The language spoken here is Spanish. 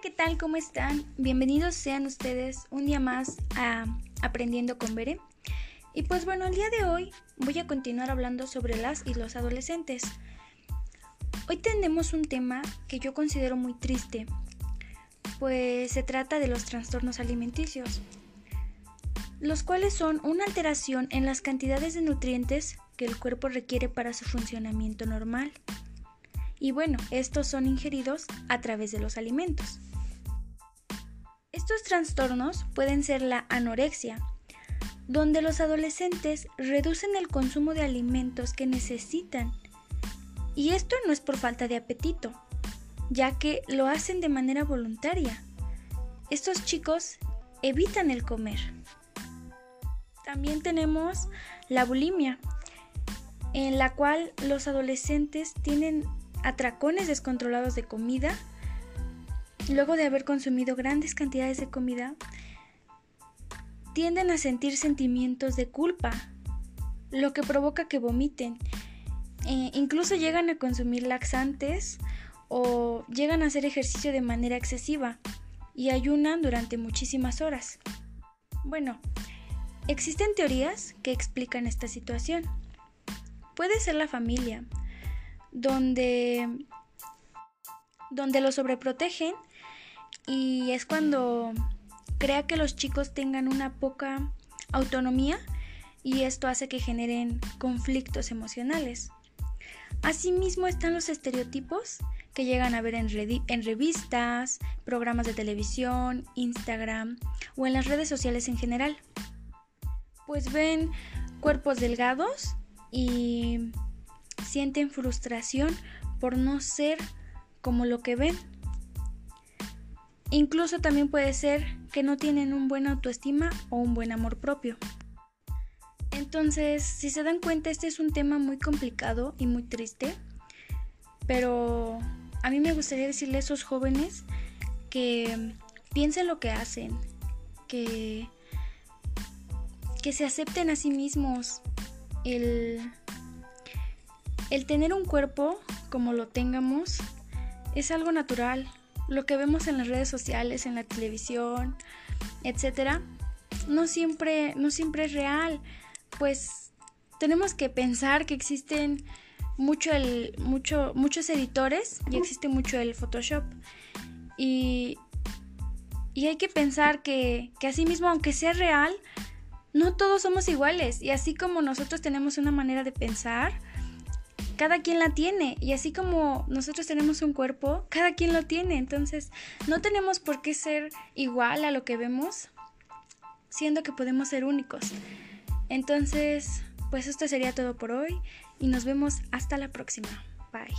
¿qué tal? ¿Cómo están? Bienvenidos sean ustedes un día más a Aprendiendo con Bere. Y pues bueno, el día de hoy voy a continuar hablando sobre las y los adolescentes. Hoy tenemos un tema que yo considero muy triste, pues se trata de los trastornos alimenticios, los cuales son una alteración en las cantidades de nutrientes que el cuerpo requiere para su funcionamiento normal. Y bueno, estos son ingeridos a través de los alimentos. Estos trastornos pueden ser la anorexia, donde los adolescentes reducen el consumo de alimentos que necesitan. Y esto no es por falta de apetito, ya que lo hacen de manera voluntaria. Estos chicos evitan el comer. También tenemos la bulimia, en la cual los adolescentes tienen atracones descontrolados de comida, luego de haber consumido grandes cantidades de comida, tienden a sentir sentimientos de culpa, lo que provoca que vomiten. E incluso llegan a consumir laxantes o llegan a hacer ejercicio de manera excesiva y ayunan durante muchísimas horas. Bueno, existen teorías que explican esta situación. Puede ser la familia, donde, donde lo sobreprotegen y es cuando crea que los chicos tengan una poca autonomía y esto hace que generen conflictos emocionales. Asimismo están los estereotipos que llegan a ver en, en, revistas, programas de televisión, Instagram o en las redes sociales en general. Pues ven cuerpos delgados y sienten frustración por no ser como lo que ven. Incluso también puede ser que no tienen un buen autoestima o un buen amor propio. Entonces, si se dan cuenta, este es un tema muy complicado y muy triste, pero a mí me gustaría decirle a esos jóvenes que piensen lo que hacen, que, que se acepten a sí mismos el el tener un cuerpo como lo tengamos es algo natural. Lo que vemos en las redes sociales, en la televisión, etcétera, no siempre, no siempre es real. Pues tenemos que pensar que existen mucho el, mucho, muchos editores y existe mucho el Photoshop. Y, y hay que pensar que, que así mismo, aunque sea real, no todos somos iguales. Y así como nosotros tenemos una manera de pensar, cada quien la tiene y así como nosotros tenemos un cuerpo, cada quien lo tiene, entonces no tenemos por qué ser igual a lo que vemos, siendo que podemos ser únicos. Entonces, pues esto sería todo por hoy y nos vemos hasta la próxima. Bye.